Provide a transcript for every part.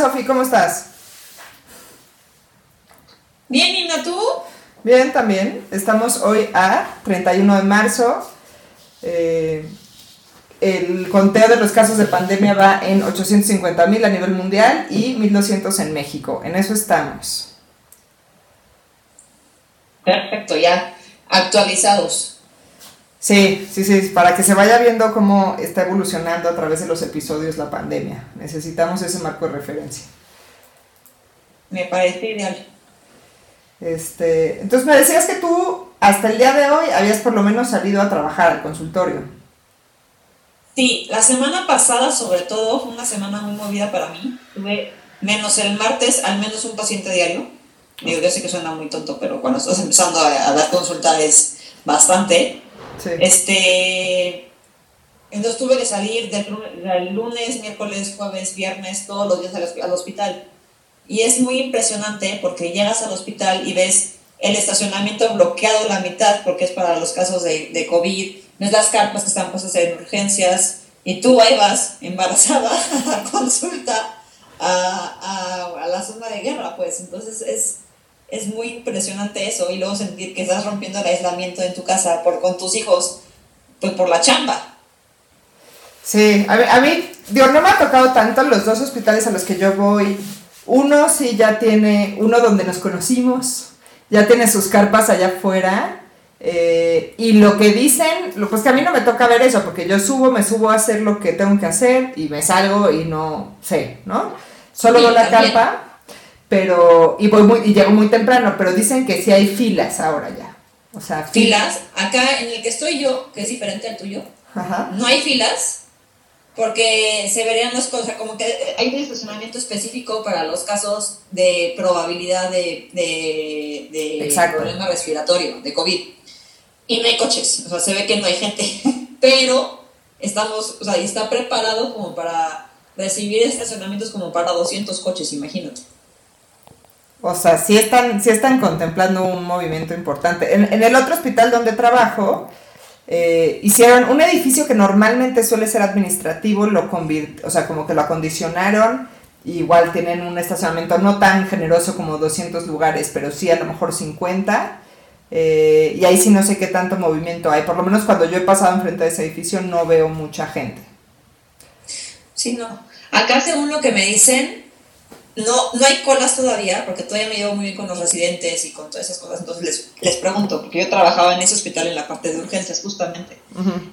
Sofi? ¿Cómo estás? Bien, Nina, ¿tú? Bien, también. Estamos hoy a 31 de marzo. Eh, el conteo de los casos de pandemia va en 850 mil a nivel mundial y 1200 en México. En eso estamos. Perfecto, ya actualizados. Sí, sí, sí, para que se vaya viendo cómo está evolucionando a través de los episodios la pandemia. Necesitamos ese marco de referencia. Me parece ideal. Este, entonces me decías que tú hasta el día de hoy habías por lo menos salido a trabajar al consultorio. Sí, la semana pasada sobre todo fue una semana muy movida para mí. Tuve menos el martes al menos un paciente diario. Digo, yo sé que suena muy tonto, pero cuando estás empezando a, dar consulta es bastante. Este, entonces tuve que salir del, lunes, miércoles, jueves, viernes, todos los días al, hospital. Y es muy impresionante porque llegas al hospital y ves el estacionamiento bloqueado la mitad porque es para los casos de, de COVID, ves las carpas que están puestas en urgencias y tú ahí vas embarazada a consulta a, a, a la zona de guerra, pues entonces es, es muy impresionante eso y luego sentir que estás rompiendo el aislamiento en tu casa por, con tus hijos, pues por la chamba. Sí, a mí, a mí, digo, no me ha tocado tanto los dos hospitales a los que yo voy. Uno sí ya tiene, uno donde nos conocimos, ya tiene sus carpas allá afuera. Eh, y lo que dicen, pues que a mí no me toca ver eso, porque yo subo, me subo a hacer lo que tengo que hacer y me salgo y no sé, ¿no? Solo doy la carpa pero, y voy muy, y llego muy temprano, pero dicen que sí hay filas ahora ya. O sea, filas. Acá en el que estoy yo, que es diferente al tuyo, no hay filas porque se verían las cosas, como que hay un estacionamiento específico para los casos de probabilidad de, de, de problema respiratorio, de COVID. Y no hay coches, o sea, se ve que no hay gente, pero estamos, o sea, y está preparado como para recibir estacionamientos como para 200 coches, imagínate. O sea, sí están, sí están contemplando un movimiento importante. En, el otro hospital donde trabajo, eh, hicieron un edificio que normalmente suele ser administrativo, lo o sea, como que lo acondicionaron. Igual tienen un estacionamiento no tan generoso como 200 lugares, pero sí a lo mejor 50. Eh, y ahí sí no sé qué tanto movimiento hay. Por lo menos cuando yo he pasado enfrente de ese edificio no veo mucha gente. Sí, no. Acá según lo que me dicen, no, no hay colas todavía, porque todavía me llevo muy bien con los residentes y con todas esas cosas. Entonces les, les pregunto, porque yo trabajaba en ese hospital en la parte de urgencias, justamente.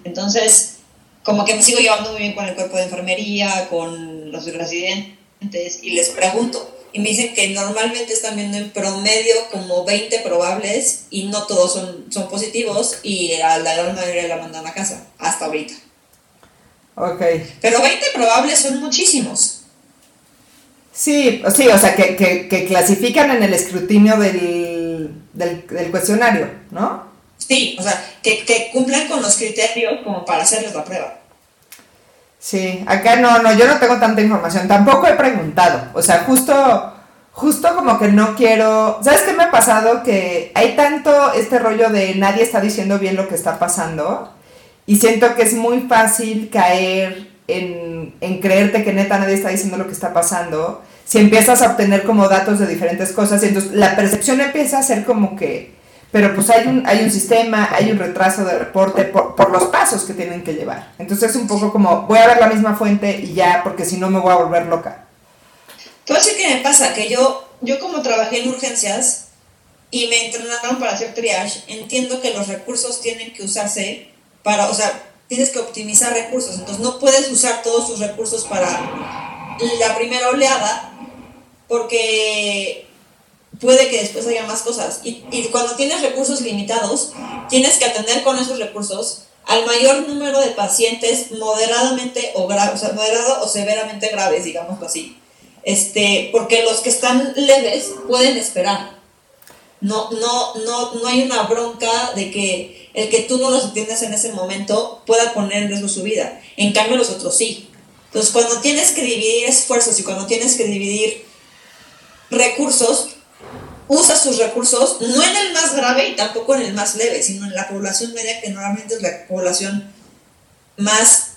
Entonces, como que me sigo llevando muy bien con el cuerpo de enfermería, con los residentes, y les pregunto. Y me dicen que normalmente están viendo en promedio como 20 probables y no todos son, son positivos y a la gran mayoría la mandan a casa, hasta ahorita. Ok. Pero 20 probables son muchísimos. Sí, sí, o sea, que, que, clasifican en el escrutinio del, del, cuestionario, ¿no? Sí, o sea, que, que cumplan con los criterios como para hacerles la prueba. Sí, acá no, no, yo no tengo tanta información, tampoco he preguntado, o sea, justo, justo como que no quiero, ¿sabes qué me ha pasado? Que hay tanto este rollo de nadie está diciendo bien lo que está pasando y siento que es muy fácil caer en, en creerte que neta nadie está diciendo lo que está pasando si empiezas a obtener como datos de diferentes cosas, entonces la percepción empieza a ser como que, pero pues hay un, hay un sistema, hay un retraso de reporte por, los pasos que tienen que llevar. Entonces es un poco como, voy a ver la misma fuente y ya, porque si no me voy a volver loca. Todo eso que me pasa, que yo, yo como trabajé en urgencias y me entrenaron para hacer triage, entiendo que los recursos tienen que usarse para, o sea, tienes que optimizar recursos, entonces no puedes usar todos tus recursos para la primera oleada porque puede que después haya más cosas. Y, cuando tienes recursos limitados, tienes que atender con esos recursos al mayor número de pacientes moderadamente o, o, sea, moderado o severamente graves, digamos así. Este, porque los que están leves pueden esperar. No, no, no, no hay una bronca de que el que tú no los atiendas en ese momento pueda poner en riesgo su vida. En cambio, los otros sí. Entonces, cuando tienes que dividir esfuerzos y cuando tienes que dividir recursos, usa sus recursos no en el más grave y tampoco en el más leve, sino en la población media, que normalmente es la población más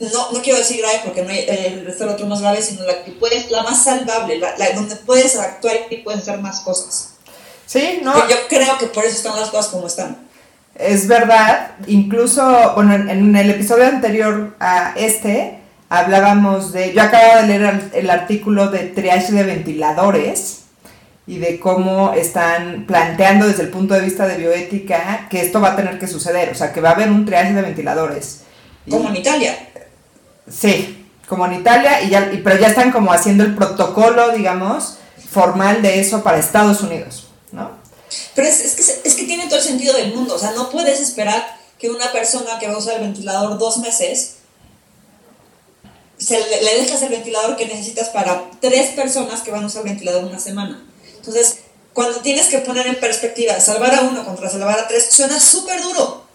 no, no quiero decir grave porque no hay el resto otro más grave, sino la que puedes, la más salvable, la, donde puedes actuar y puedes hacer más cosas. Sí, no. yo creo que por eso están las cosas como están. Es verdad, incluso, bueno, en, el episodio anterior a este, hablábamos de, yo acabo de leer el, artículo de triage de ventiladores y de cómo están planteando desde el punto de vista de bioética que esto va a tener que suceder, o sea, que va a haber un triage de ventiladores. Como en Italia. Sí, como en Italia, y ya, pero ya están como haciendo el protocolo, digamos, formal de eso para Estados Unidos, ¿no? Pero es, que, es que tiene todo el sentido del mundo, o sea, no puedes esperar que una persona que va a usar el ventilador dos meses se le, le dejas el ventilador que necesitas para tres personas que van a usar el ventilador una semana. Entonces, cuando tienes que poner en perspectiva salvar a uno contra salvar a tres, suena súper duro.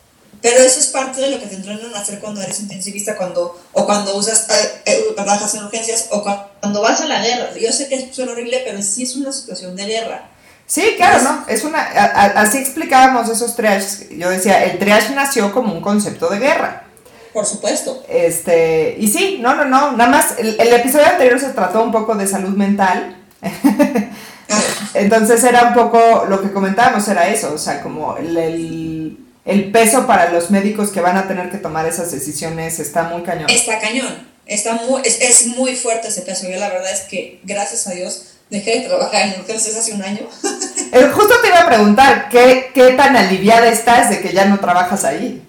Pero eso es parte de lo que te entrenan a hacer cuando eres intensivista, cuando, o cuando usas, eh, eh, trabajas en urgencias, o cuando vas a la guerra. Yo sé que suena horrible, pero sí es una situación de guerra. Sí, claro, ¿no? Es una, así explicábamos esos triages. Yo decía, el triage nació como un concepto de guerra. Por supuesto. Este, y sí, no, no, no, nada más, el, el episodio anterior se trató un poco de salud mental. Entonces era un poco, lo que comentábamos era eso, o sea, como el el peso para los médicos que van a tener que tomar esas decisiones está muy cañón. Está cañón, está muy, es, muy fuerte ese peso. Yo la verdad es que, gracias a Dios, dejé de trabajar en urgencias hace un año. Eh, justo te iba a preguntar, ¿qué, ¿qué tan aliviada estás de que ya no trabajas ahí?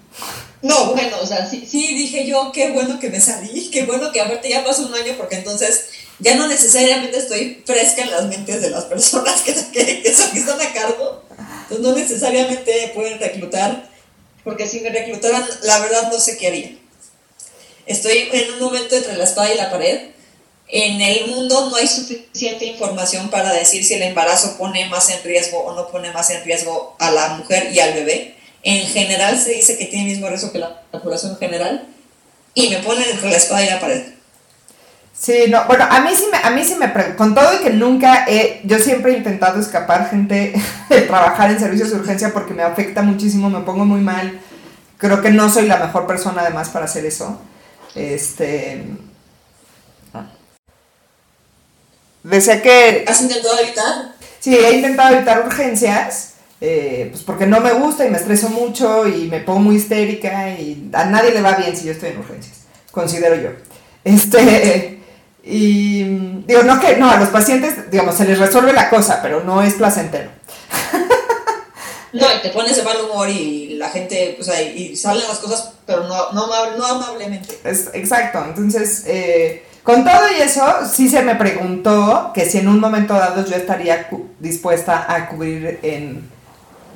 No, bueno, o sea, sí, sí dije yo, qué bueno que me salí, qué bueno que aparte ya pasó un año porque entonces ya no necesariamente estoy fresca en las mentes de las personas que, que, que están a cargo entonces no necesariamente pueden reclutar, porque si me reclutaran, la verdad no sé qué haría. Estoy en un momento entre la espada y la pared. En el mundo no hay suficiente información para decir si el embarazo pone más en riesgo o no pone más en riesgo a la mujer y al bebé. En general se dice que tiene el mismo riesgo que la población general y me ponen entre la espada y la pared. Sí, no, bueno, a mí sí me, a mí sí me, con todo y que nunca he, yo siempre he intentado escapar gente de trabajar en servicios de urgencia porque me afecta muchísimo, me pongo muy mal, creo que no soy la mejor persona además para hacer eso, este... Decía que... ¿Has intentado evitar? Sí, he intentado evitar urgencias, eh, pues porque no me gusta y me estreso mucho y me pongo muy histérica y a nadie le va bien si yo estoy en urgencias, considero yo. Este, y digo, no que, no, a los pacientes, digamos, se les resuelve la cosa, pero no es placentero. No, y te pones de mal humor y la gente, o sea, y salen las cosas, pero no, no, no amablemente. Es, exacto, entonces, eh, con todo y eso, sí se me preguntó que si en un momento dado yo estaría dispuesta a cubrir en,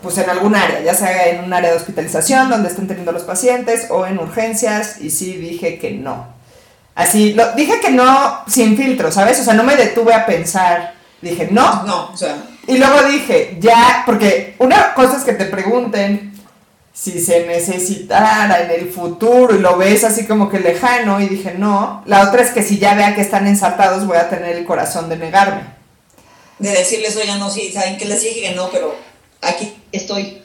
pues en algún área, ya sea en un área de hospitalización donde estén teniendo los pacientes o en urgencias, y sí dije que no. Así, lo, dije que no sin filtro, ¿sabes? O sea, no me detuve a pensar. Dije, no. No, o sea. Y luego dije, ya, porque una cosa es que te pregunten si se necesitara en el futuro y lo ves así como que lejano y dije, no. La otra es que si ya vea que están ensartados voy a tener el corazón de negarme. De decirles, oye, no, sí, saben que les dije que no, pero aquí estoy.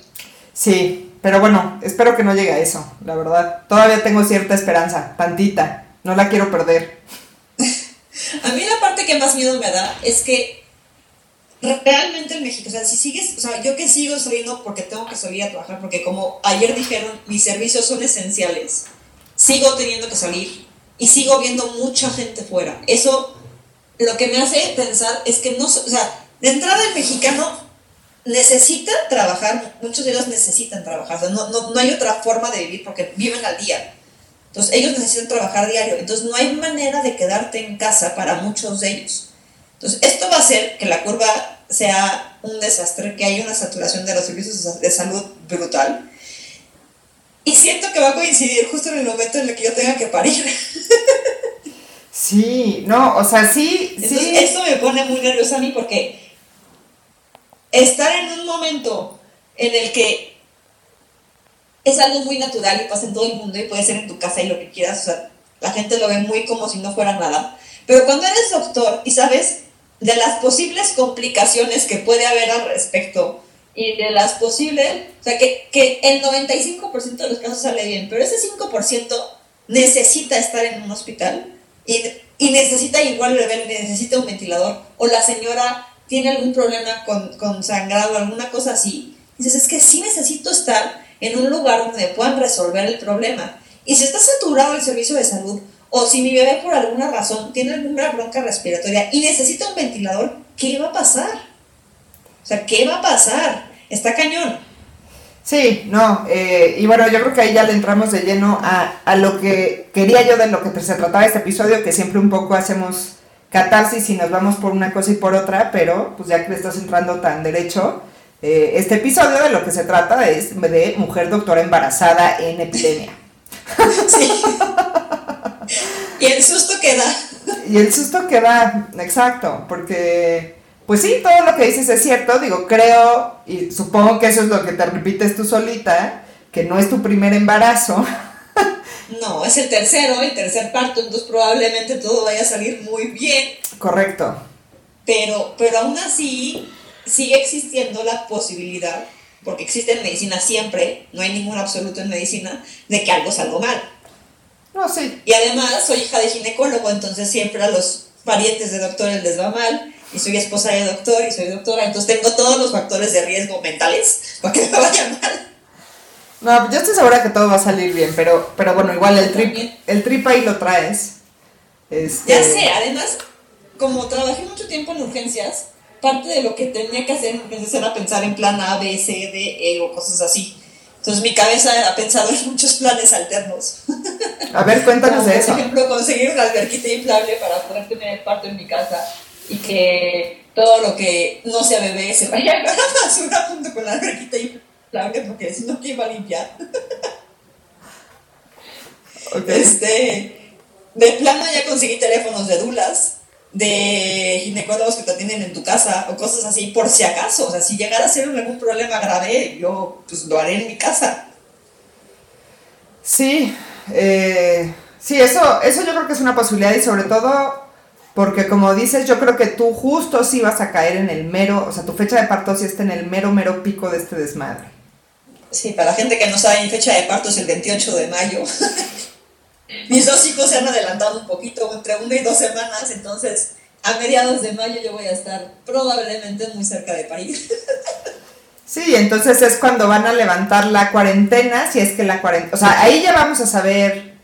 Sí, pero bueno, espero que no llegue a eso, la verdad. Todavía tengo cierta esperanza, tantita. No la quiero perder. a mí la parte que más miedo me da es que realmente en México, o sea, si sigues, o sea, yo que sigo saliendo porque tengo que salir a trabajar, porque como ayer dijeron, mis servicios son esenciales, sigo teniendo que salir y sigo viendo mucha gente fuera. Eso lo que me hace pensar es que no, o sea, de entrada el mexicano necesita trabajar, muchos de ellos necesitan trabajar, o sea, no, no, no hay otra forma de vivir porque viven al día. Entonces, ellos necesitan trabajar diario. Entonces, no hay manera de quedarte en casa para muchos de ellos. Entonces, esto va a hacer que la curva sea un desastre, que haya una saturación de los servicios de salud brutal. Y siento que va a coincidir justo en el momento en el que yo tenga que parir. Sí, no, o sea, sí, sí. Esto me pone muy nerviosa a mí porque estar en un momento en el que es algo muy natural y pasa en todo el mundo y puede ser en tu casa y lo que quieras, o sea, la gente lo ve muy como si no fuera nada. Pero cuando eres doctor y sabes de las posibles complicaciones que puede haber al respecto y de las posibles, o sea, que, que el 95% de los casos sale bien, pero ese 5% necesita estar en un hospital y, y necesita igual el bebé, necesita un ventilador, o la señora tiene algún problema con, con sangrado, alguna cosa así, dices, es que sí necesito estar en un lugar donde puedan resolver el problema. Y si está saturado el servicio de salud, o si mi bebé por alguna razón tiene alguna bronca respiratoria y necesita un ventilador, ¿qué va a pasar? O sea, ¿qué va a pasar? Está cañón. Sí, no, eh, y bueno, yo creo que ahí ya le entramos de lleno a, a, lo que quería yo de lo que se trataba este episodio, que siempre un poco hacemos catarsis y nos vamos por una cosa y por otra, pero pues ya que le estás entrando tan derecho, eh, este episodio de lo que se trata es de mujer doctora embarazada en epidemia. Sí. y el susto que da. Y el susto que da, exacto, porque pues sí, todo lo que dices es cierto, digo, creo y supongo que eso es lo que te repites tú solita, que no es tu primer embarazo. No, es el tercero, el tercer parto, entonces probablemente todo vaya a salir muy bien. Correcto. Pero, pero aún así sigue existiendo la posibilidad, porque existe en medicina siempre, no hay ningún absoluto en medicina, de que algo salga mal. No, sí. Y además soy hija de ginecólogo, entonces siempre a los parientes de doctores les va mal y soy esposa de doctor y soy doctora, entonces tengo todos los factores de riesgo mentales para que me vaya mal. No, yo estoy segura que todo va a salir bien, pero, pero bueno, igual el trip, el trip ahí lo traes. Este... Ya sé, además, como trabajé mucho tiempo en urgencias, parte de lo que tenía que hacer en urgencias era pensar en plan A, B, C, D, E o cosas así. Entonces mi cabeza ha pensado en muchos planes alternos. A ver, cuéntanos de eso. Por ejemplo, conseguir una alberquita inflable para poder tener el parto en mi casa y que todo lo que no sea bebé se vaya a la basura junto con la alberquita inflable porque si no, ¿quién va a limpiar? Okay. Este, de plano ya conseguí teléfonos de dulas, de ginecólogos que te atienden en tu casa o cosas así, por si acaso. O sea, si llegara a ser algún problema grave, yo pues lo haré en mi casa. Sí, eh, sí, eso, eso yo creo que es una posibilidad y sobre todo porque como dices, yo creo que tú justo sí vas a caer en el mero, o sea, tu fecha de parto sí está en el mero, mero pico de este desmadre. Sí, para la gente que no sabe, mi fecha de parto es el 28 de mayo. Mis dos hijos se han adelantado un poquito, entre una y dos semanas, entonces a mediados de mayo yo voy a estar probablemente muy cerca de parir. Sí, entonces es cuando van a levantar la cuarentena, si es que la cuarentena, o sea, ahí ya vamos a saber,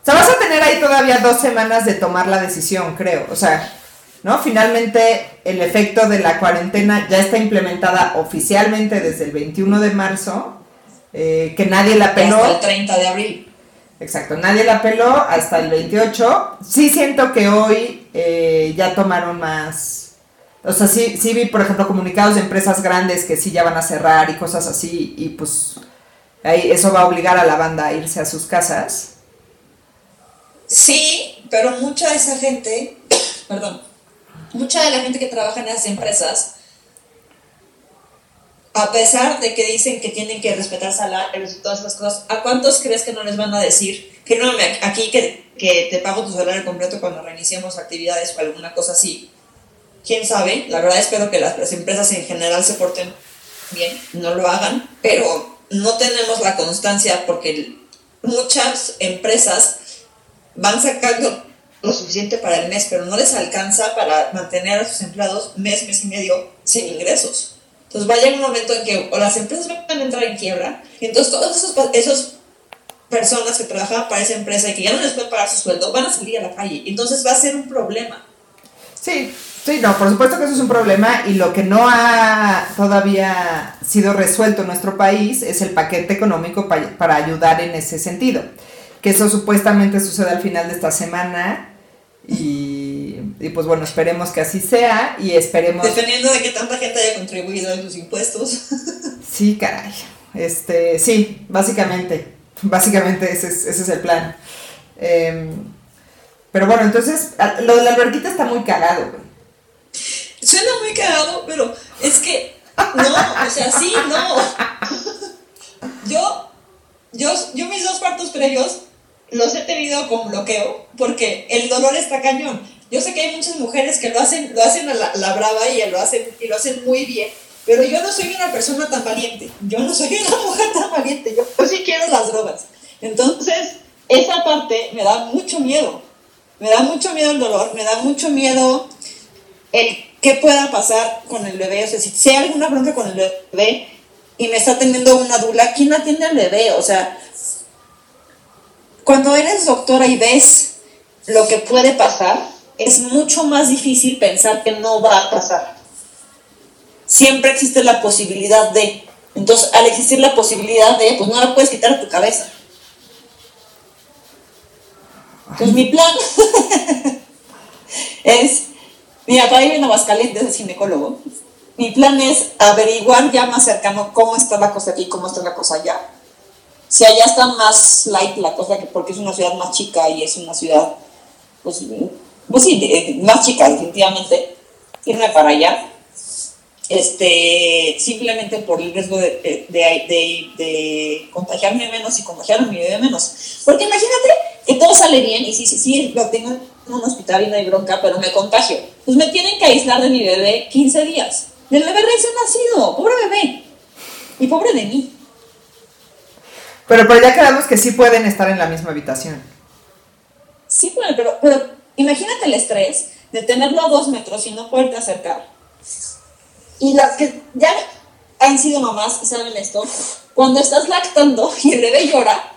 o sea, vas a tener ahí todavía dos semanas de tomar la decisión, creo, o sea, ¿no? Finalmente el efecto de la cuarentena ya está implementada oficialmente desde el 21 de marzo, eh, que nadie la peló. Hasta el 30 de abril. Exacto, nadie la peló hasta el 28. Sí siento que hoy eh, ya tomaron más... O sea, sí, sí vi, por ejemplo, comunicados de empresas grandes que sí ya van a cerrar y cosas así, y pues ahí eso va a obligar a la banda a irse a sus casas. Sí, pero mucha de esa gente, perdón, mucha de la gente que trabaja en esas empresas a pesar de que dicen que tienen que respetar salarios y todas esas cosas, ¿a cuántos crees que no les van a decir, fírmame aquí que, que te pago tu salario completo cuando reiniciemos actividades o alguna cosa así? ¿Quién sabe? La verdad espero que las, las empresas en general se porten bien, no lo hagan, pero no tenemos la constancia porque muchas empresas van sacando lo suficiente para el mes, pero no les alcanza para mantener a sus empleados mes, mes y medio sin ingresos. Entonces va a llegar un momento en que o las empresas van a entrar en quiebra, y entonces todas esas esos personas que trabajaban para esa empresa y que ya no les pueden pagar su sueldo van a salir a la calle. Entonces va a ser un problema. Sí, sí, no, por supuesto que eso es un problema y lo que no ha todavía sido resuelto en nuestro país es el paquete económico pa para ayudar en ese sentido. Que eso supuestamente sucede al final de esta semana y, y, pues bueno, esperemos que así sea y esperemos... Dependiendo de que tanta gente haya contribuido en sus impuestos. Sí, caray. Este, sí, básicamente. Básicamente ese es, ese es el plan. Eh, pero bueno, entonces, lo de la alberquita está muy cagado, güey. Suena muy cagado, pero es que... No, o sea, sí, no. Yo, yo, yo mis dos partos previos los he tenido con bloqueo porque el dolor está cañón. Yo sé que hay muchas mujeres que lo hacen, lo hacen a la, la, brava y lo hacen, y lo hacen muy bien, pero yo no soy una persona tan valiente. Yo no soy una mujer tan valiente. Yo, yo sí quiero las drogas. Entonces, esa parte me da mucho miedo. Me da mucho miedo el dolor, me da mucho miedo el qué pueda pasar con el bebé. O sea, si, hay alguna bronca con el bebé y me está teniendo una dula, ¿quién atiende al bebé? O sea, cuando eres doctora y ves lo que puede pasar, es mucho más difícil pensar que no va a pasar. Siempre existe la posibilidad de. Entonces, al existir la posibilidad de, pues no la puedes quitar de tu cabeza. Entonces, mi plan es, mi papá vive en Aguascalientes, es ginecólogo. Mi plan es averiguar ya más cercano cómo está la cosa aquí, cómo está la cosa allá. Si allá está más light la cosa, porque es una ciudad más chica y es una ciudad, pues, pues sí, más chica definitivamente, irme para allá este, simplemente por el riesgo de, de, contagiarme menos y contagiar a mi bebé menos. Porque imagínate que todo sale bien y sí, sí, sí, lo tengo en un hospital y no hay bronca, pero me contagio. Pues me tienen que aislar de mi bebé 15 días. Del bebé recién nacido, pobre bebé. Y pobre de mí. Pero, pero ya quedamos que sí pueden estar en la misma habitación. Sí pueden, pero, pero imagínate el estrés de tenerlo a dos metros y no poderte acercar y las que ya han sido mamás saben esto, cuando estás lactando y el bebé llora,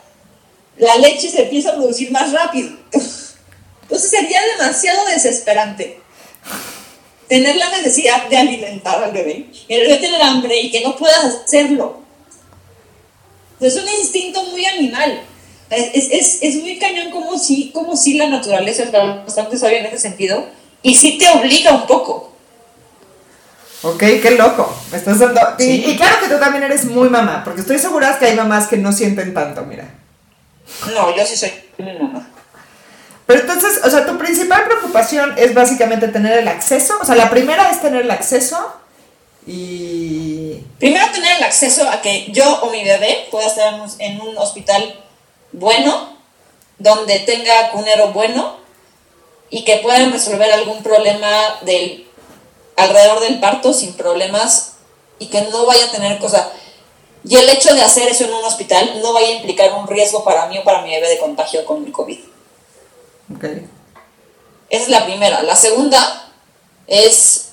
la leche se empieza a producir más rápido. Entonces sería demasiado desesperante tener la necesidad de alimentar al bebé, y el bebé tener hambre y que no puedas hacerlo. Es un instinto muy animal. Es, es, es muy cañón como si, como si la naturaleza está bastante sabia en ese sentido y sí te obliga un poco. Ok, qué loco. estás dando... Y, claro que tú también eres muy mamá, porque estoy segura que hay mamás que no sienten tanto, mira. No, yo sí soy muy mamá. Pero entonces, o sea, tu principal preocupación es básicamente tener el acceso. O sea, la primera es tener el acceso y... Primero tener el acceso a que yo o mi bebé pueda estar en un hospital bueno, donde tenga cunero bueno y que puedan resolver algún problema del alrededor del parto sin problemas y que no vaya a tener cosa. Y el hecho de hacer eso en un hospital no vaya a implicar un riesgo para mí o para mi bebé de contagio con el COVID. Okay. Esa es la primera. La segunda es,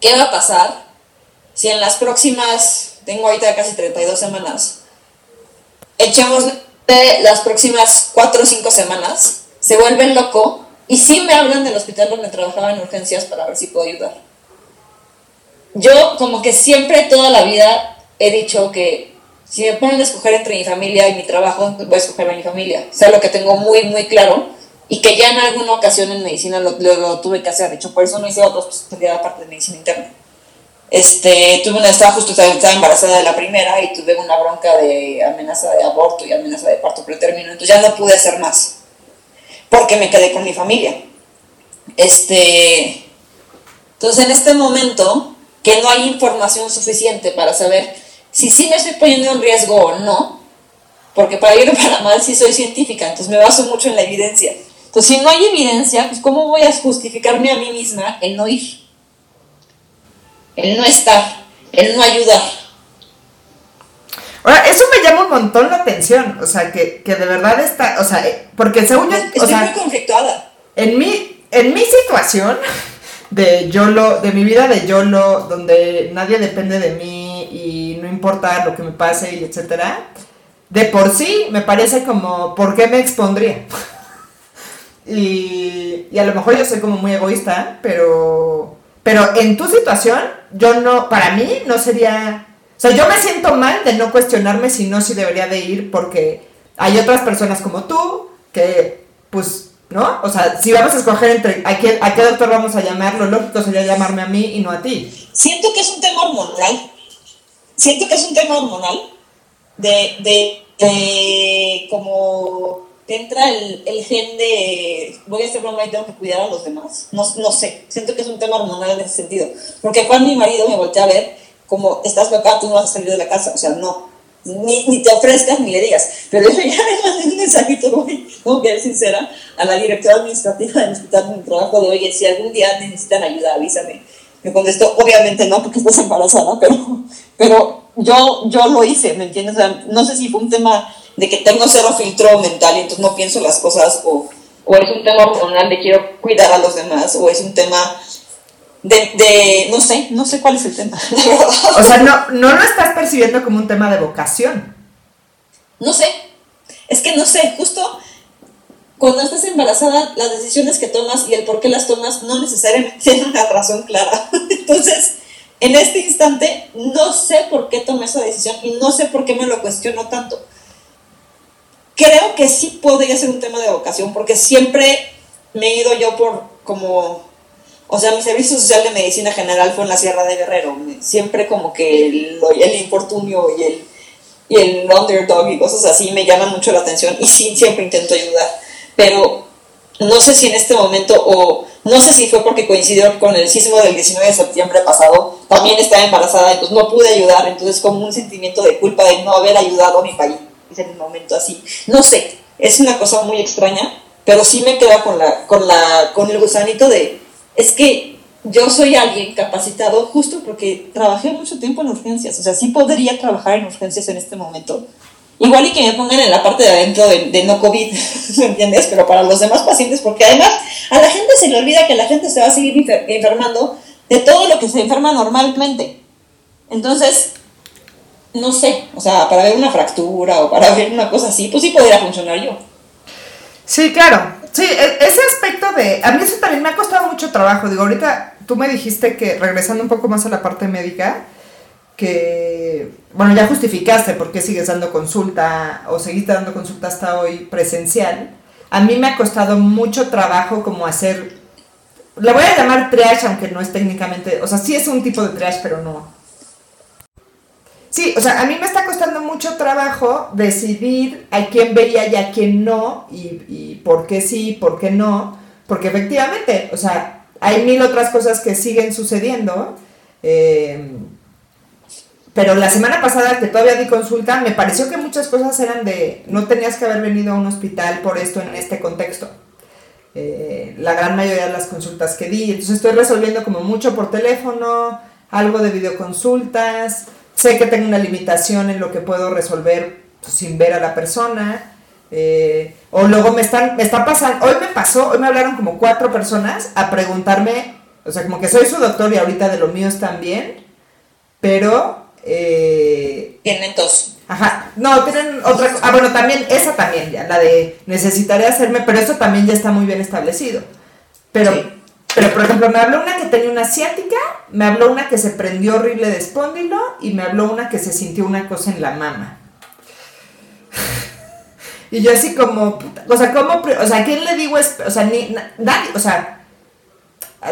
¿qué va a pasar si en las próximas, tengo ahorita casi 32 semanas, echamos de las próximas 4 o 5 semanas, se vuelven loco y sí me hablan del hospital donde trabajaba en urgencias para ver si puedo ayudar yo como que siempre toda la vida he dicho que si me ponen a escoger entre mi familia y mi trabajo, voy a escoger a mi familia. O sea, lo que tengo muy, muy claro y que ya en alguna ocasión en medicina lo, tuve que hacer. De hecho, por eso no hice otros especialidad aparte de medicina interna. Este, tuve una, estaba justo, estaba embarazada de la primera y tuve una bronca de amenaza de aborto y amenaza de parto pretérmino. Entonces ya no pude hacer más porque me quedé con mi familia. Este, entonces en este momento que no hay información suficiente para saber si sí me estoy poniendo en riesgo o no, porque para ir para mal sí soy científica, entonces me baso mucho en la evidencia. Entonces, si no hay evidencia, pues ¿cómo voy a justificarme a mí misma el no ir? El no estar, el no ayudar. Ahora, eso me llama un montón la atención, o sea, que, de verdad está, o sea, eh, porque según yo... Estoy muy conflictuada. En mi, en mi situación, de YOLO, de mi vida de YOLO, donde nadie depende de mí y no importa lo que me pase y etcétera, de por sí me parece como, ¿por qué me expondría? y, y a lo mejor yo soy como muy egoísta, pero, pero en tu situación, yo no, para mí no sería, o sea, yo me siento mal de no cuestionarme si no, si debería de ir, porque hay otras personas como tú que, pues, ¿no? O sea, si vamos a escoger entre a qué, a qué doctor vamos a llamar, lo lógico sería llamarme a mí y no a ti. Siento que es un tema hormonal. Siento que es un tema hormonal de, de, de como te entra el, el, gen de voy a ser mamá y tengo que cuidar a los demás. No, no sé, siento que es un tema hormonal en ese sentido. Porque cuando mi marido me voltea a ver, como estás loca, tú no vas a salir de la casa. O sea, no ni, ni, te ofrezcas ni le digas. Pero yo ya me mandé un mensajito, voy, tengo que ser sincera, a la directora administrativa del hospital donde trabajo de oye, si algún día necesitan ayuda, avísame. Me contestó, obviamente no, porque estás embarazada, pero, pero yo, yo lo hice, ¿me entiendes? no sé si fue un tema de que tengo cero filtro mental y entonces no pienso las cosas, o, o es un tema hormonal de quiero cuidar a los demás, o es un tema de, de, no sé, no sé cuál es el tema. O sea, no, no lo estás percibiendo como un tema de vocación. No sé, es que no sé, justo cuando estás embarazada, las decisiones que tomas y el por qué las tomas no necesariamente tienen una razón clara. Entonces, en este instante, no sé por qué tomé esa decisión y no sé por qué me lo cuestiono tanto. Creo que sí podría ser un tema de vocación, porque siempre me he ido yo por como o sea, mi servicio social de medicina general fue en la Sierra de Guerrero. Siempre como que el, el infortunio y el, y el underdog y cosas así me llaman mucho la atención y sí, siempre intento ayudar. Pero no sé si en este momento o no sé si fue porque coincidió con el sismo del 19 de septiembre pasado, también estaba embarazada, entonces no pude ayudar, entonces como un sentimiento de culpa de no haber ayudado a mi país en un momento así. No sé, es una cosa muy extraña, pero sí me queda con, la, con, la, con el gusanito de es que yo soy alguien capacitado justo porque trabajé mucho tiempo en urgencias, o sea, sí podría trabajar en urgencias en este momento. Igual y que me pongan en la parte de adentro de, no COVID, ¿me entiendes? Pero para los demás pacientes, porque además a la gente se le olvida que la gente se va a seguir enfermando de todo lo que se enferma normalmente. Entonces, no sé, o sea, para ver una fractura o para ver una cosa así, pues sí podría funcionar yo. Sí, claro. Sí, e, ese aspecto de... A mí eso también me ha costado mucho trabajo. Digo, ahorita tú me dijiste que, regresando un poco más a la parte médica, que, bueno, ya justificaste por qué sigues dando consulta o seguiste dando consulta hasta hoy presencial. A mí me ha costado mucho trabajo como hacer... Le voy a llamar triage, aunque no es técnicamente... O sea, sí es un tipo de triage, pero no, Sí, o sea, a mí me está costando mucho trabajo decidir a quién veía y a quién no, y, por qué sí, por qué no, porque efectivamente, o sea, hay mil otras cosas que siguen sucediendo. Eh, pero la semana pasada que todavía di consulta, me pareció que muchas cosas eran de, no tenías que haber venido a un hospital por esto en este contexto. Eh, la gran mayoría de las consultas que di, entonces estoy resolviendo como mucho por teléfono, algo de videoconsultas, sé que tengo una limitación en lo que puedo resolver sin ver a la persona. Eh, o luego me están, me está pasando, hoy me pasó, hoy me hablaron como cuatro personas a preguntarme, o sea, como que soy su doctor y ahorita de lo mío están bien, pero... Eh, tienen tos. Ajá, no, tienen otra Ah, bueno, también, esa también ya, la de necesitaré hacerme, pero eso también ya está muy bien establecido. Pero pero, por ejemplo, me habló una que tenía una asiática, me habló una que se prendió horrible de espóndilo y me habló una que se sintió una cosa en la mama. y yo así como, o sea, ¿cómo? O sea, ¿a quién le digo? O sea, ni, nadie, o sea,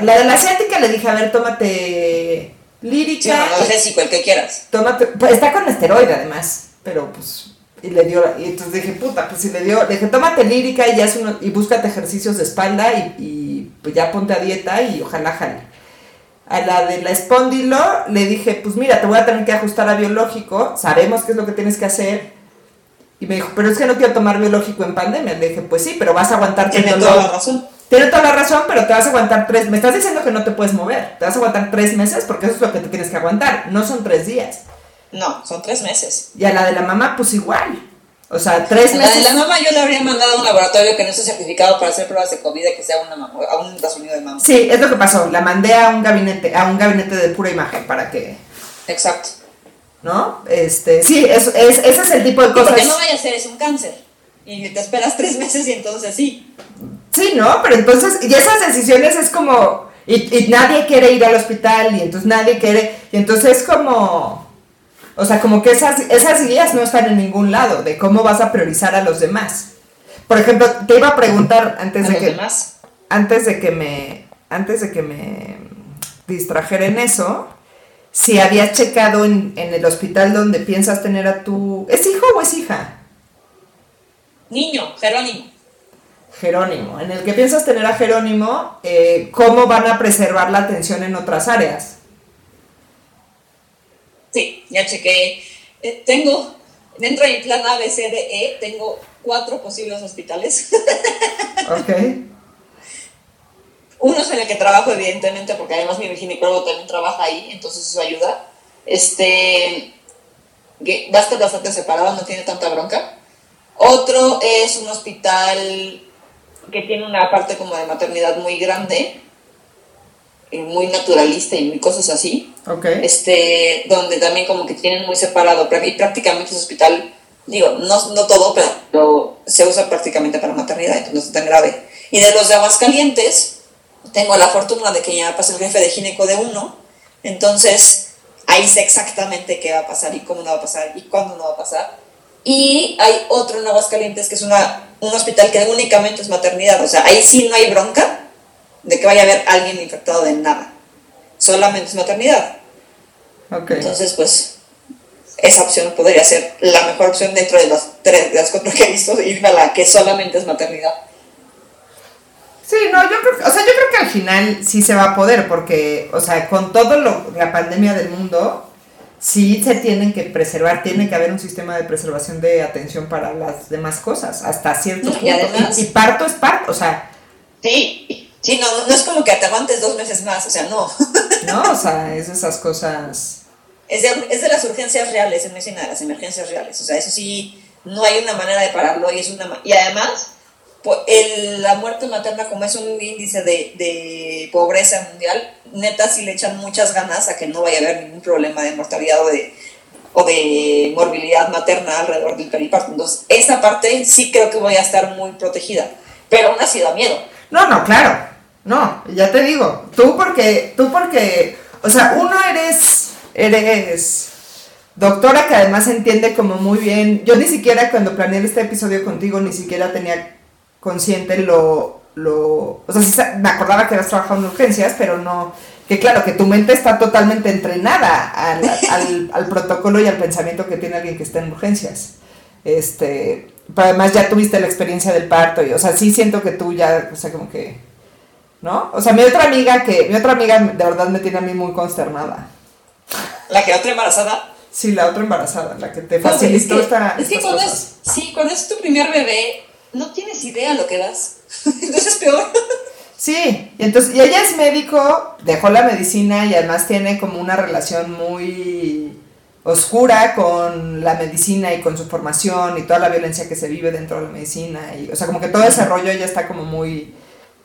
la de la asiática le dije, a ver, tómate lírica. Sí, analgésico, el que quieras. Tómate, pues está con esteroide además, pero pues, y le dio, y entonces dije, puta, pues si le dio, le dije, tómate lírica y, haz uno, y búscate ejercicios de espalda y pues ya ponte a dieta y ojalá jale. A la de la espóndilo le dije, pues mira, te voy a tener que ajustar a biológico, sabemos qué es lo que tienes que hacer. Y me dijo, pero es que no quiero tomar biológico en pandemia. Le dije, pues sí, pero vas a aguantar Tiene toda la razón. Tiene toda la razón, pero te vas a aguantar tres. Me estás diciendo que no te puedes mover. Te vas a aguantar tres meses porque eso es lo que te tienes que aguantar. No son tres días. No, son tres meses. Y a la de la mamá, pues igual. O sea, tres meses. La, la mamá yo le habría mandado a un laboratorio que no esté certificado para hacer pruebas de COVID que sea una a un ultrasonido de mamá. Sí, es lo que pasó. La mandé a un gabinete, a un gabinete de pura imagen para que. Exacto. ¿No? Este, sí, es, es, ese es el tipo de cosas. Porque no vaya a ser, es un cáncer. Y te esperas tres meses y entonces sí. Sí, ¿no? Pero entonces, y esas decisiones es como. Y, y nadie quiere ir al hospital, y entonces nadie quiere. Y entonces es como o sea, como que esas, esas guías no están en ningún lado de cómo vas a priorizar a los demás. Por ejemplo, te iba a preguntar antes de que antes de que me antes de que me distrajera en eso, si habías checado en, el hospital donde piensas tener a tu ¿es hijo o es hija? Niño, Jerónimo. Jerónimo, en el que piensas tener a Jerónimo, eh, ¿cómo van a preservar la atención en otras áreas? Sí, ya chequé. Eh, tengo, dentro de mi plan A, B, C, D, E, tengo cuatro posibles hospitales. Ok. Uno es en el que trabajo, evidentemente, porque además mi ginecólogo también trabaja ahí, entonces eso ayuda. Este, va a estar bastante separado, no tiene tanta bronca. Otro es un hospital que tiene una parte como de maternidad muy grande, y muy naturalista y muy cosas así. Ok. Este, donde también como que tienen muy separado, y prácticamente ese hospital, digo, no, no todo, pero se usa prácticamente para maternidad, entonces no es tan grave. Y de los de Aguascalientes, tengo la fortuna de que ya pasé el jefe de gineco de uno, entonces ahí sé exactamente qué va a pasar y cómo no va a pasar y cuándo no va a pasar. Y hay otro en Aguascalientes que es una, un hospital que únicamente es maternidad, o sea, ahí sí no hay bronca de que vaya a haber alguien infectado de nada, solamente es maternidad. Okay. Entonces, pues, esa opción podría ser la mejor opción dentro de las tres, de las cuatro que he visto, irme a la que solamente es maternidad. Sí, no, yo creo, o sea, yo creo que al final sí se va a poder, porque, o sea, con todo lo, la pandemia del mundo, sí se tienen que preservar, tiene que haber un sistema de preservación de atención para las demás cosas, hasta cierto punto. Y, además, y, parto es parto, o sea. Sí, sí, no, no es como que te aguantes dos meses más, o sea, no. No, o sea, es esas cosas. Es de, es de las urgencias reales, en medicina de las emergencias reales, o sea, eso sí, no hay una manera de pararlo y es una. Y además el, la muerte materna, como es un índice de, de, pobreza mundial, neta sí le echan muchas ganas a que no vaya a haber ningún problema de mortalidad o de, o de morbilidad materna alrededor del periparto. Entonces, esa parte sí creo que voy a estar muy protegida, pero aún así da miedo. No, no, claro. No, ya te digo, tú porque, tú porque, o sea, uno eres, eres doctora que además entiende como muy bien, yo ni siquiera cuando planeé este episodio contigo, ni siquiera tenía consciente lo, lo, o sea, me acordaba que habías trabajado en urgencias, pero no, que claro, que tu mente está totalmente entrenada al, al, protocolo y al pensamiento que tiene alguien que está en urgencias. Este, pero además ya tuviste la experiencia del parto y, o sea, sí siento que tú ya, o sea, como que, ¿no? O sea, mi otra amiga que, mi otra amiga de verdad me tiene a mí muy consternada. ¿La que otra embarazada? Sí, la otra embarazada, la que te facilitó es que, esta, Es que cuando es, sí, cuando es tu primer bebé, no tienes idea lo que das. entonces es peor. Sí, y entonces, y ella es médico, dejó la medicina y además tiene como una relación muy oscura con la medicina y con su formación y toda la violencia que se vive dentro de la medicina. Y, o sea, como que todo ese rollo ella está como muy,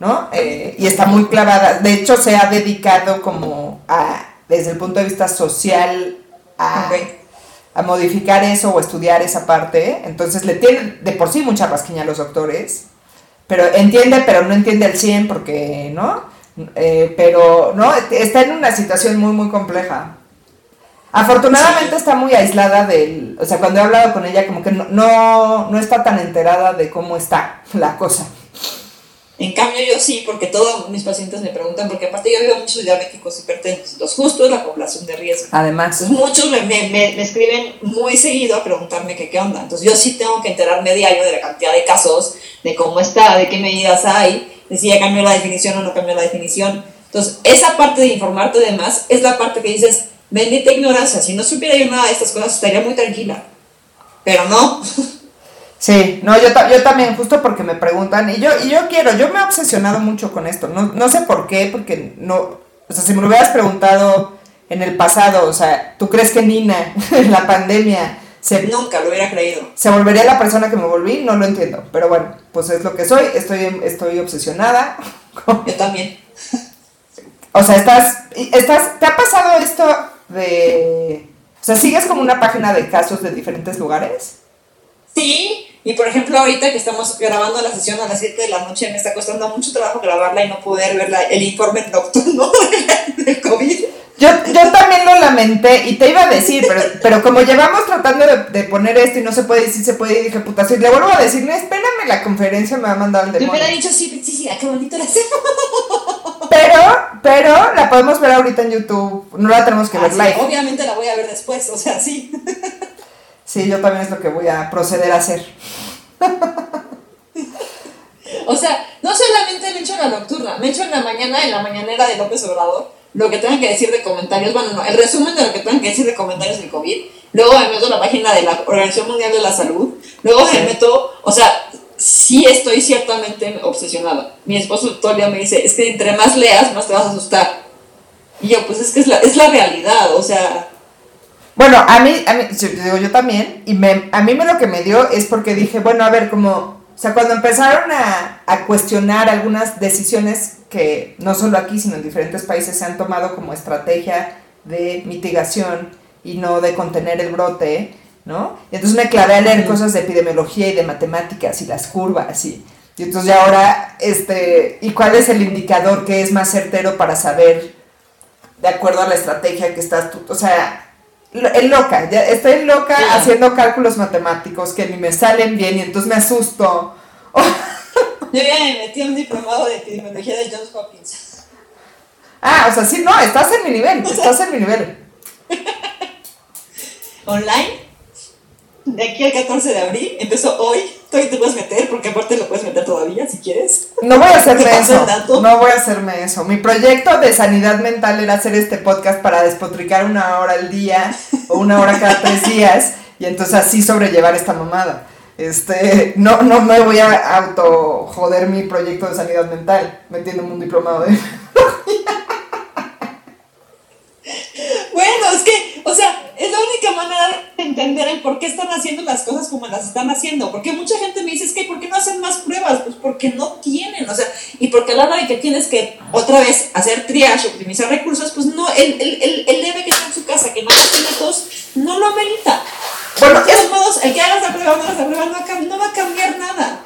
¿no? Eh, y está muy clavada. De hecho, se ha dedicado como a, desde el punto de vista social, a a modificar eso o estudiar esa parte. Entonces le tienen de por sí mucha rasquiña a los doctores. Pero entiende, pero no entiende al 100 porque, ¿no? Eh, pero, ¿no? Está en una situación muy, muy compleja. Afortunadamente está muy aislada del... O sea, cuando he hablado con ella como que no, no, no está tan enterada de cómo está la cosa. En cambio yo sí, porque todos mis pacientes me preguntan, porque aparte yo veo muchos diabéticos hipertensos, los justos la población de riesgo. Además. Entonces muchos me, me, me, escriben muy seguido a preguntarme qué onda. Entonces yo sí tengo que enterarme diario de la cantidad de casos, de cómo está, de qué medidas hay, de si ya cambió la definición o no cambió la definición. Entonces esa parte de informarte de más es la parte que dices, bendita ignorancia, si no supiera yo nada de estas cosas estaría muy tranquila. Pero no. Sí, no, yo, yo también, justo porque me preguntan, y yo, y yo quiero, yo me he obsesionado mucho con esto, no, no sé por qué, porque no, o sea, si me lo hubieras preguntado en el pasado, o sea, ¿tú crees que Nina en la pandemia se... Nunca lo hubiera creído. ¿Se volvería la persona que me volví? No lo entiendo, pero bueno, pues es lo que soy, estoy, estoy obsesionada. Yo también. O sea, estás, estás, ¿te ha pasado esto de... O sea, ¿sigues como una página de casos de diferentes lugares? Sí, y por ejemplo, ahorita que estamos grabando la sesión a las 7 de la noche, me está costando mucho trabajo grabarla y no poder ver el informe nocturno del COVID. Yo, yo también lo lamenté y te iba a decir, pero, pero como llevamos tratando de, poner esto y no se puede decir, se puede, y dije, puta, si le vuelvo a decir, no, espérame, la conferencia me va a mandar al demonio. Yo hubiera dicho, sí, sí, sí, qué bonito la hacemos. Pero, pero la podemos ver ahorita en YouTube, no la tenemos que ver ah, live. obviamente la voy a ver después, o sea, sí. Sí, yo también es lo que voy a proceder a hacer. o sea, no solamente me echo en la nocturna, me echo en la mañana, en la mañanera de López Obrador, lo que tengan que decir de comentarios, bueno, no, el resumen de lo que tengan que decir de comentarios del COVID, luego me meto a la página de la Organización Mundial de la Salud, luego me meto, o sea, sí estoy ciertamente obsesionada. Mi esposo todo el día me dice, es que entre más leas, más te vas a asustar. Y yo, pues es que es la, es la realidad, o sea, Bueno, a mí, a mí yo, digo yo también, y me, a mí me lo que me dio es porque dije, bueno, a ver, como, o sea, cuando empezaron a, a cuestionar algunas decisiones que no solo aquí, sino en diferentes países se han tomado como estrategia de mitigación y no de contener el brote, ¿no? Y entonces me clavé a leer cosas de epidemiología y de matemáticas y las curvas y, y entonces ya ahora, este, ¿y cuál es el indicador que es más certero para saber, de acuerdo a la estrategia que estás tú? O sea, loca, ya estoy loca haciendo cálculos matemáticos que ni me salen bien y entonces me asusto. Yo ya me metí un diplomado de epidemiología de Johns Hopkins. Ah, o sea, sí, no, estás en mi nivel, estás en mi nivel. Online, de aquí al 14 de abril, empezó hoy, todavía te puedes meter, porque aparte lo puedes meter todavía si quieres. No voy a hacerme eso, no voy a hacerme eso. Mi proyecto de sanidad mental era hacer este podcast para despotricar una hora al día o una hora cada tres días y entonces así sobrellevar esta mamada. Este, no, no me voy a auto joder mi proyecto de sanidad mental metiéndome un diplomado de Bueno, es que, o sea, es la única manera de entender el por qué están haciendo las cosas como las están haciendo. Porque mucha gente me dice, es que ¿por qué no hacen más pruebas? Pues porque no tienen, o sea, y porque a la hora de que tienes que otra vez hacer triage, optimizar recursos, pues no, el, el, el, el debe que está en su casa, que no tiene tos, no lo amerita. Bueno, de todos modos, el que hagas la prueba no hagas la prueba no va, no va a cambiar nada.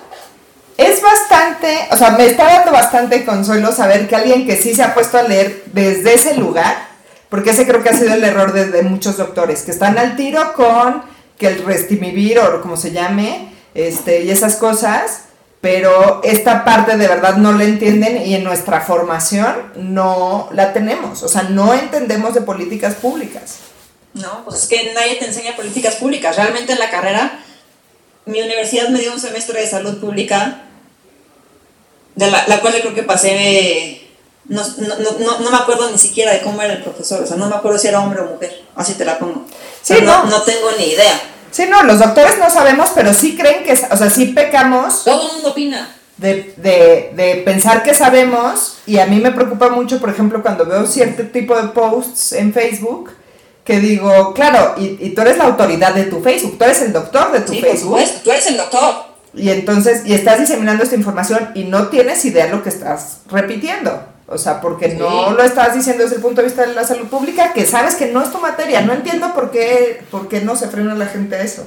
Es bastante, o sea, me está dando bastante consuelo saber que alguien que sí se ha puesto a leer desde ese lugar, porque ese creo que ha sido el error de, muchos doctores, que están al tiro con que el restimivir o como se llame, este, y esas cosas, pero esta parte de verdad no la entienden y en nuestra formación no la tenemos, o sea, no entendemos de políticas públicas. No, pues es que nadie te enseña políticas públicas. Realmente en la carrera, mi universidad me dio un semestre de salud pública, de la, la cual yo creo que pasé, no, no, no, no, me acuerdo ni siquiera de cómo era el profesor, o sea, no me acuerdo si era hombre o mujer, así te la pongo. Sí, no, no tengo ni idea. Sí, no, los doctores no sabemos, pero sí creen que, o sea, sí pecamos. Todo el mundo opina. De, de, de, pensar que sabemos, y a mí me preocupa mucho, por ejemplo, cuando veo cierto tipo de posts en Facebook, que digo, claro, y, y, tú eres la autoridad de tu Facebook, tú eres el doctor de tu sí, Facebook. Supuesto, tú eres el doctor. Y entonces, y estás diseminando esta información y no tienes idea de lo que estás repitiendo. O sea, porque sí. no lo estás diciendo desde el punto de vista de la salud pública, que sabes que no es tu materia. No entiendo por qué, por qué no se frena la gente eso.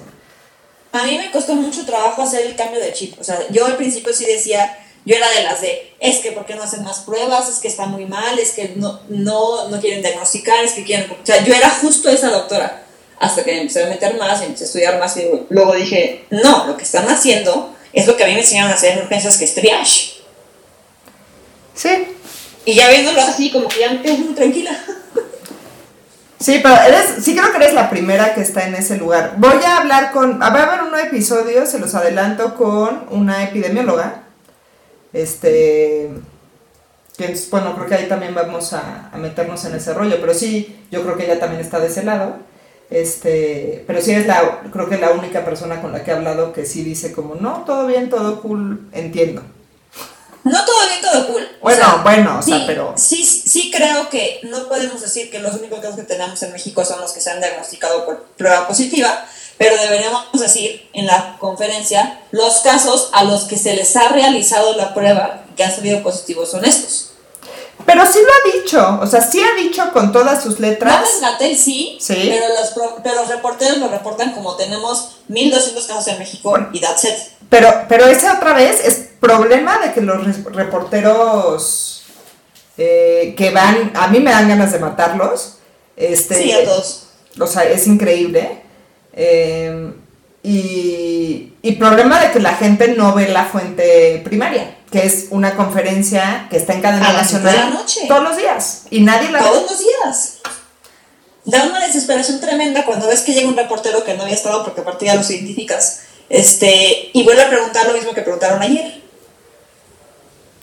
A mí me costó mucho trabajo hacer el cambio de chip. O sea, yo al principio sí decía, yo era de las de, es que ¿por qué no hacen más pruebas? Es que está muy mal, es que no, no, no quieren diagnosticar, es que quieren... O sea, yo era justo esa doctora. Hasta que me empecé a meter más, empecé a estudiar más y luego dije, no, lo que están haciendo es lo que a mí me enseñaron a hacer en urgencias, que es triage. Sí. Y ya viéndolo así, como que ya me quedo tranquila. Sí, pero eres, sí creo que eres la primera que está en ese lugar. Voy a hablar con, va a haber un episodio, se los adelanto, con una epidemióloga este, que bueno, creo que ahí también vamos a, a, meternos en ese rollo, pero sí, yo creo que ella también está de ese lado. Este, pero sí es la, creo que la única persona con la que he hablado que sí dice como, no, todo bien, todo cool, entiendo. No todo bien, todo cool. Bueno, o sea, bueno, o sí, sea, pero... Sí, sí creo que no podemos decir que los únicos casos que tenemos en México son los que se han diagnosticado por prueba positiva, pero deberíamos decir en la conferencia los casos a los que se les ha realizado la prueba que han salido positivos son estos. Pero sí lo ha dicho, o sea, sí ha dicho con todas sus letras. Gatel sí, sí. Pero, los, pero los reporteros lo reportan como tenemos 1200 casos en México bueno, y that's it. Pero, pero ese otra vez es problema de que los reporteros eh, que van, a mí me dan ganas de matarlos. Este, sí, a todos. O sea, es increíble. Eh, y, y, problema de que la gente no ve la fuente primaria, que es una conferencia que está en cadena a nacional la noche. todos los días. Y nadie la Todos ve. los días. Da una desesperación tremenda cuando ves que llega un reportero que no había estado porque aparte ya los identificas. Este, y vuelve a preguntar lo mismo que preguntaron ayer.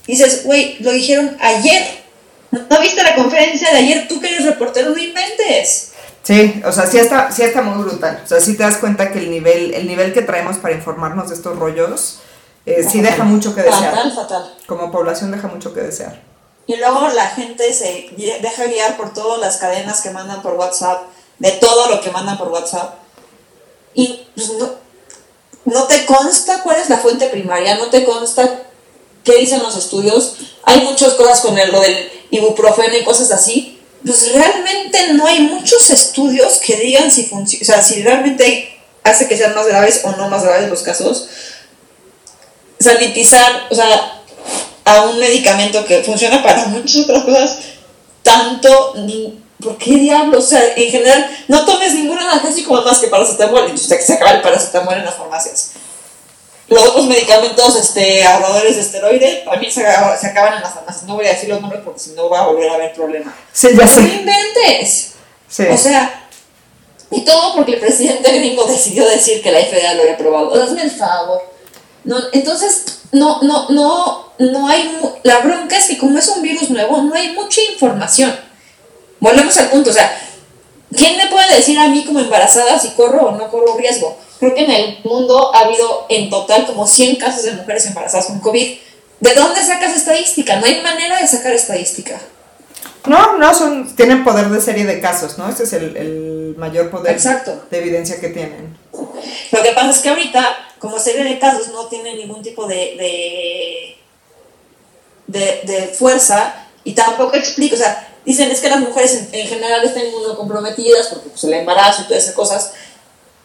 Y dices, güey, lo dijeron ayer. ¿No viste la conferencia de ayer? Tú que eres reportero, no inventes. Sí, o sea, sí está, sí está muy brutal. O sea, sí te das cuenta que el nivel, el nivel que traemos para informarnos de estos rollos eh, sí deja mucho que desear. Fatal, fatal. Como población deja mucho que desear. Y luego la gente se deja guiar por todas las cadenas que mandan por WhatsApp de todo lo que mandan por WhatsApp. Y pues, no, no te consta cuál es la fuente primaria, no te consta qué dicen los estudios. Hay muchas cosas con el, lo del ibuprofeno y cosas así. Pues realmente no hay muchos estudios que digan si funciona, o sea, si realmente hace que sean más graves o no más graves los casos. Sanitizar, o sea, a un medicamento que funciona para muchas otras cosas, tanto, ¿por qué diablos? O sea, en general, no tomes ningún analgésico más que paracetamol, entonces se acaba el paracetamol en las farmacias. Los otros medicamentos este, ahorradores de esteroide también se, se, acaban en las farmacias. No voy a decir los nombres porque si no va a volver a haber problema. Sí, ya sé. No inventes. Sí. O sea, y todo porque el presidente gringo decidió decir que la FDA lo había aprobado. Hazme el favor. No, entonces, no, no, no, no hay. La bronca es que, como es un virus nuevo, no hay mucha información. Volvemos al punto, o sea, ¿quién me puede decir a mí como embarazada si corro o no corro riesgo? Creo que en el mundo ha habido en total como 100 casos de mujeres embarazadas con COVID. ¿De dónde sacas estadística? No hay manera de sacar estadística. No, no, son, tienen poder de serie de casos, ¿no? Ese es el, el mayor poder Exacto. de evidencia que tienen. Lo que pasa es que ahorita, como serie de casos, no tiene ningún tipo de, de, de, de fuerza y tampoco explica, o sea, dicen es que las mujeres en, en general están inmunocomprometidas porque pues, el embarazo y todas esas cosas,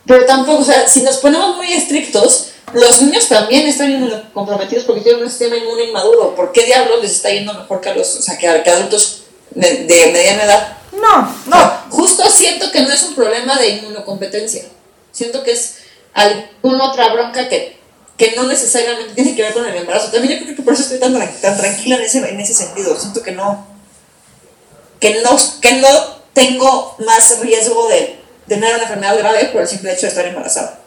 pero tampoco, o sea, si nos ponemos muy estrictos, los niños también están inmunocomprometidos porque tienen un sistema inmune inmaduro. ¿Por qué diablos les está yendo mejor que a los, o sea, que adultos de, de, mediana edad? No, no. Justo siento que no es un problema de inmunocompetencia. Siento que es alguna otra bronca que, que no necesariamente tiene que ver con el embarazo. También yo creo que por eso estoy tan, tan tranquila en ese, en ese sentido. Siento que no, que no, que no tengo más riesgo de tener una enfermedad grave por el simple hecho de estar embarazada.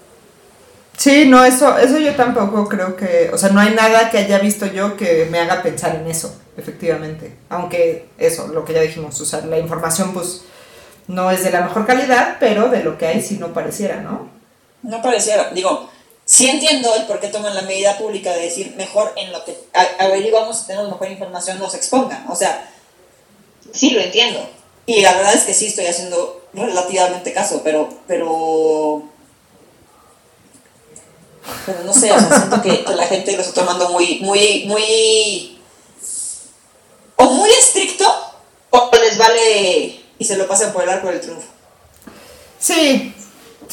Sí, no, eso, eso yo tampoco creo que, o sea, no hay nada que haya visto yo que me haga pensar en eso, efectivamente. Aunque eso, lo que ya dijimos, o sea, la información pues no es de la mejor calidad, pero de lo que hay sí no pareciera, ¿no? No pareciera, digo, sí entiendo el por qué toman la medida pública de decir mejor en lo que averiguamos, tenemos mejor información, nos expongan, o sea, sí lo entiendo. Y la verdad es que sí estoy haciendo relativamente caso, pero, pero, pero no sé, o sea, siento que, que, la gente lo está tomando muy, muy, muy, o muy estricto, o les vale y se lo pasan por el arco del triunfo. Sí,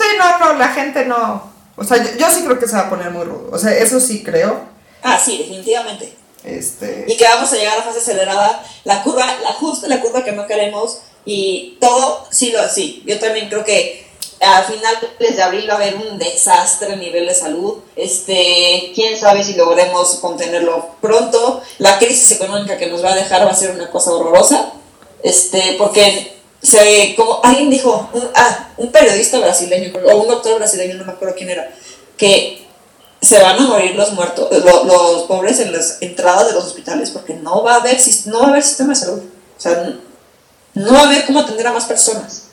sí, no, no, la gente no, o sea, yo, yo sí creo que se va a poner muy rudo, o sea, eso sí creo. Ah, sí, definitivamente. Este... Y que vamos a llegar a fase acelerada, la curva, la justa la curva que no queremos, y todo, sí, lo, sí, yo también creo que a finales de abril va a haber un desastre a nivel de salud. Este, quién sabe si logremos contenerlo pronto. La crisis económica que nos va a dejar va a ser una cosa horrorosa. Este, porque se, como alguien dijo, un, ah, un periodista brasileño, o un doctor brasileño, no me acuerdo quién era, que se van a morir los muertos, los, los pobres en las entradas de los hospitales porque no va a haber, no va a haber sistema de salud. O sea, no va a haber cómo atender a más personas.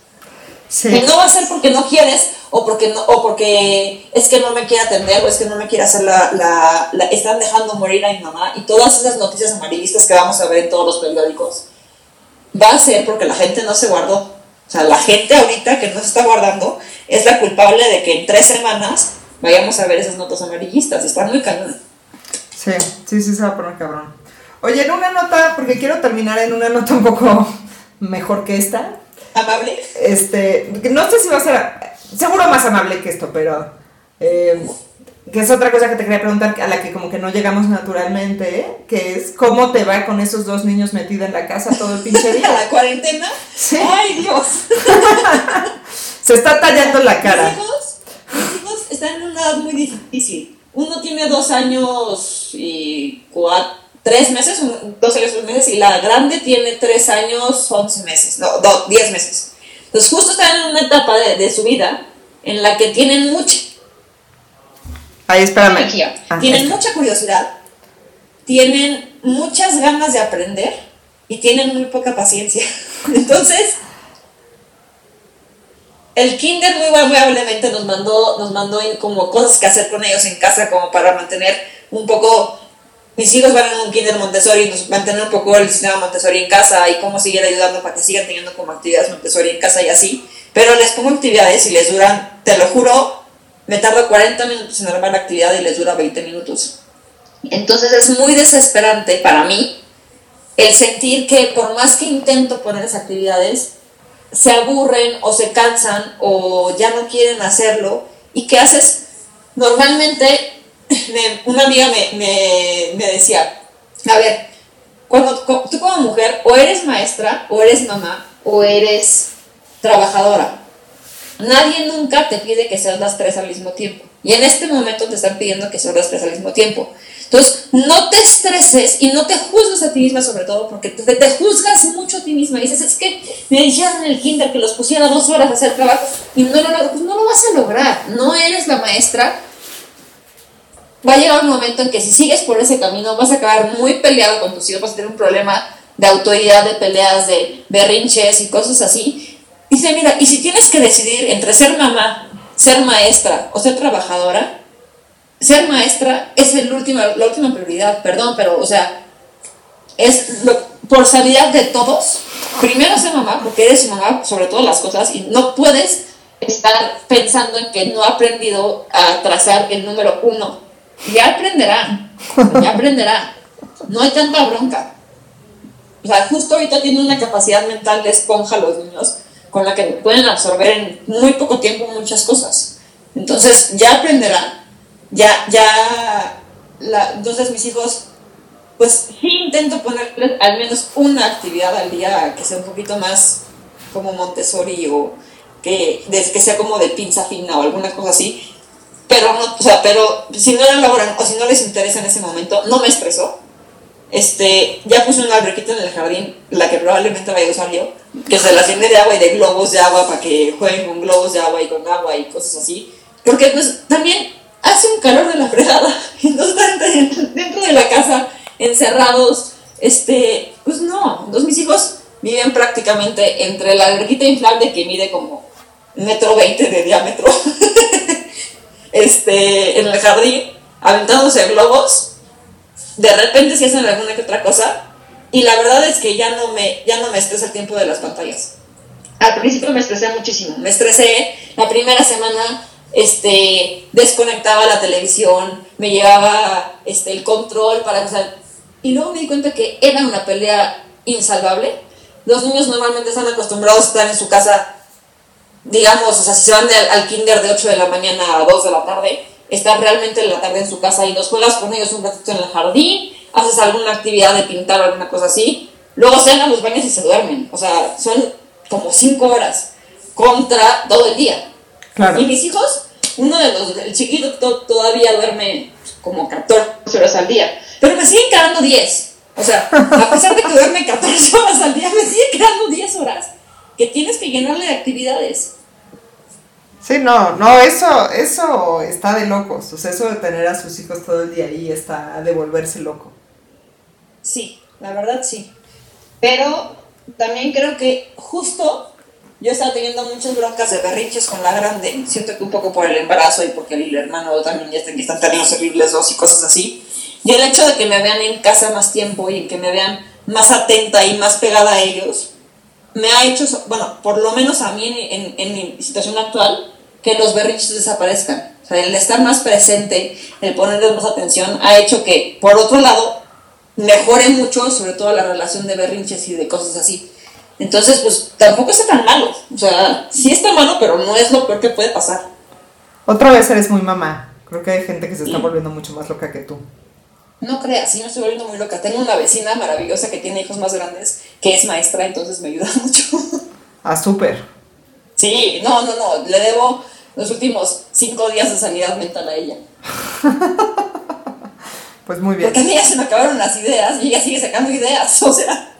Sí. Y no va a ser porque no quieres o porque no, o porque es que no me quiere atender o es que no me quiere hacer la, la, la, están dejando morir a mi mamá y todas esas noticias amarillistas que vamos a ver en todos los periódicos va a ser porque la gente no se guardó. O sea la gente ahorita que no se está guardando es la culpable de que en tres semanas vayamos a ver esas notas amarillistas. Están muy cañones sí sí sí se va a poner cabrón. Oye en una nota porque quiero terminar en una nota un poco mejor que esta. Amable. Este, no sé si va a ser, seguro más amable que esto, pero eh, que es otra cosa que te quería preguntar, a la que como que no llegamos naturalmente, ¿eh? que es cómo te va con esos dos niños metidos en la casa todo el pinche día. ¿La cuarentena? Sí. ¡Ay, Dios! Se está tallando la cara. Mis hijos, mis hijos están en una edad muy difícil. Uno tiene dos años y cuatro tres meses, dos años, tres meses, y la grande tiene tres años, once meses, no, do, diez meses. Entonces justo están en una etapa de, de, su vida en la que tienen mucha... Ahí, espérame. Ah, tienen está. mucha curiosidad, tienen muchas ganas de aprender y tienen muy poca paciencia. Entonces, el kinder muy amablemente nos mandó, nos mandó como cosas que hacer con ellos en casa como para mantener un poco mis hijos van en un kinder Montessori y nos mantener un poco el sistema Montessori en casa y cómo seguir ayudando para que sigan teniendo como actividades Montessori en casa y así. pero les pongo actividades y les duran, te lo juro, me tardo 40 minutos en armar la actividad y les dura 20 minutos. Entonces es muy desesperante para mí el sentir que por más que intento poner esas actividades, se aburren o se cansan o ya no quieren hacerlo. ¿Y qué haces? Normalmente una amiga me, me, decía, a ver, cuando tú como mujer o eres maestra, o eres mamá, o eres trabajadora, nadie nunca te pide que seas las tres al mismo tiempo. Y en este momento te están pidiendo que seas las tres al mismo tiempo. Entonces, no te estreses y no te juzgues a ti misma sobre todo, porque te, juzgas mucho a ti misma. Dices, es que me dijeron en el kinder que los pusiera dos horas a hacer trabajo y no lo, pues no lo vas a lograr. No eres la maestra. Va a llegar un momento en que si sigues por ese camino vas a acabar muy peleado con tus hijos, vas a tener un problema de autoridad, de peleas, de berrinches y cosas así. Dice, mira, y si tienes que decidir entre ser mamá, ser maestra o ser trabajadora, ser maestra es el último, la última prioridad, perdón, pero, o sea, es por salida de todos. Primero ser mamá, porque eres mamá sobre todas las cosas y no puedes estar pensando en que no ha aprendido a trazar el número uno. Ya aprenderá, ya aprenderá. No hay tanta bronca. O sea, justo ahorita tiene una capacidad mental de esponja los niños con la que pueden absorber en muy poco tiempo muchas cosas. Entonces, ya aprenderá ya, ya, la, entonces mis hijos, pues sí intento ponerles al menos una actividad al día que sea un poquito más como Montessori o que, que sea como de pinza fina o alguna cosa así, pero no, o sea, pero si no la logran o si no les interesa en ese momento, no me estreso. Este, ya puse una alberquita en el jardín, la que probablemente vaya a usar yo, que se la llene de agua y de globos de agua para que jueguen con globos de agua y con agua y cosas así. Porque pues también hace un calor de la fregada y no están dentro de la casa encerrados, este, pues no, entonces mis hijos viven prácticamente entre la alberguita inflable que mide como metro veinte de diámetro, este, en el jardín, aventándose globos, de repente si hacen alguna que otra cosa, y la verdad es que ya no me, ya no me estresa el tiempo de las pantallas. Al principio me estresé muchísimo, me estresé la primera semana este, desconectaba la televisión, me llevaba este, el control para empezar. Y luego me di cuenta que era una pelea insalvable. Los niños normalmente están acostumbrados a estar en su casa, digamos, o sea, si se van al, kinder de 8 de la mañana a 2 de la tarde, estar realmente en la tarde en su casa y los juegas con ellos un ratito en el jardín, haces alguna actividad de pintar o alguna cosa así, luego a los baños y se duermen. O sea, son como 5 horas contra todo el día. Y mis hijos, uno de los, el chiquito todavía duerme como 14 horas al día, pero me siguen quedando 10. O sea, a pesar de que duerme 14 horas al día, me siguen quedando 10 horas que tienes que llenarle de actividades. Sí, no, no, eso, eso está de locos. O sea, eso de tener a sus hijos todo el día ahí está de volverse loco. Sí, la verdad sí. Pero también creo que justo yo estaba teniendo muchas broncas de berrinches con la grande. Siento que un poco por el embarazo y porque el hermano también ya están, están teniendo horribles dos y cosas así. Y el hecho de que me vean en casa más tiempo y que me vean más atenta y más pegada a ellos, me ha hecho, bueno, por lo menos a mí en, en, mi situación actual, que los berrinches desaparezcan. O sea, el estar más presente, el ponerles más atención, ha hecho que, por otro lado, mejore mucho, sobre todo la relación de berrinches y de cosas así. Entonces, pues tampoco está tan malo. O sea, sí está malo, pero no es lo peor que puede pasar. Otra vez eres muy mamá. Creo que hay gente que se está volviendo mucho más loca que tú. No creas, sí me estoy volviendo muy loca. Tengo una vecina maravillosa que tiene hijos más grandes, que es maestra, entonces me ayuda mucho. Ah, súper. Sí, no, no, no. Le debo los últimos cinco días de sanidad mental a ella. pues muy bien. Porque a mí ya se me acabaron las ideas y ella sigue sacando ideas, o sea.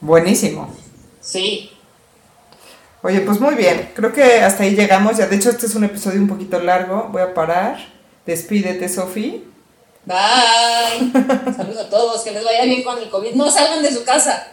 Buenísimo. Sí. Oye, pues muy bien. Creo que hasta ahí llegamos. Ya, de hecho, este es un episodio un poquito largo. Voy a parar. Despídete, Sofi. Bye. Saludos a todos. Que les vaya bien con el COVID. No salgan de su casa.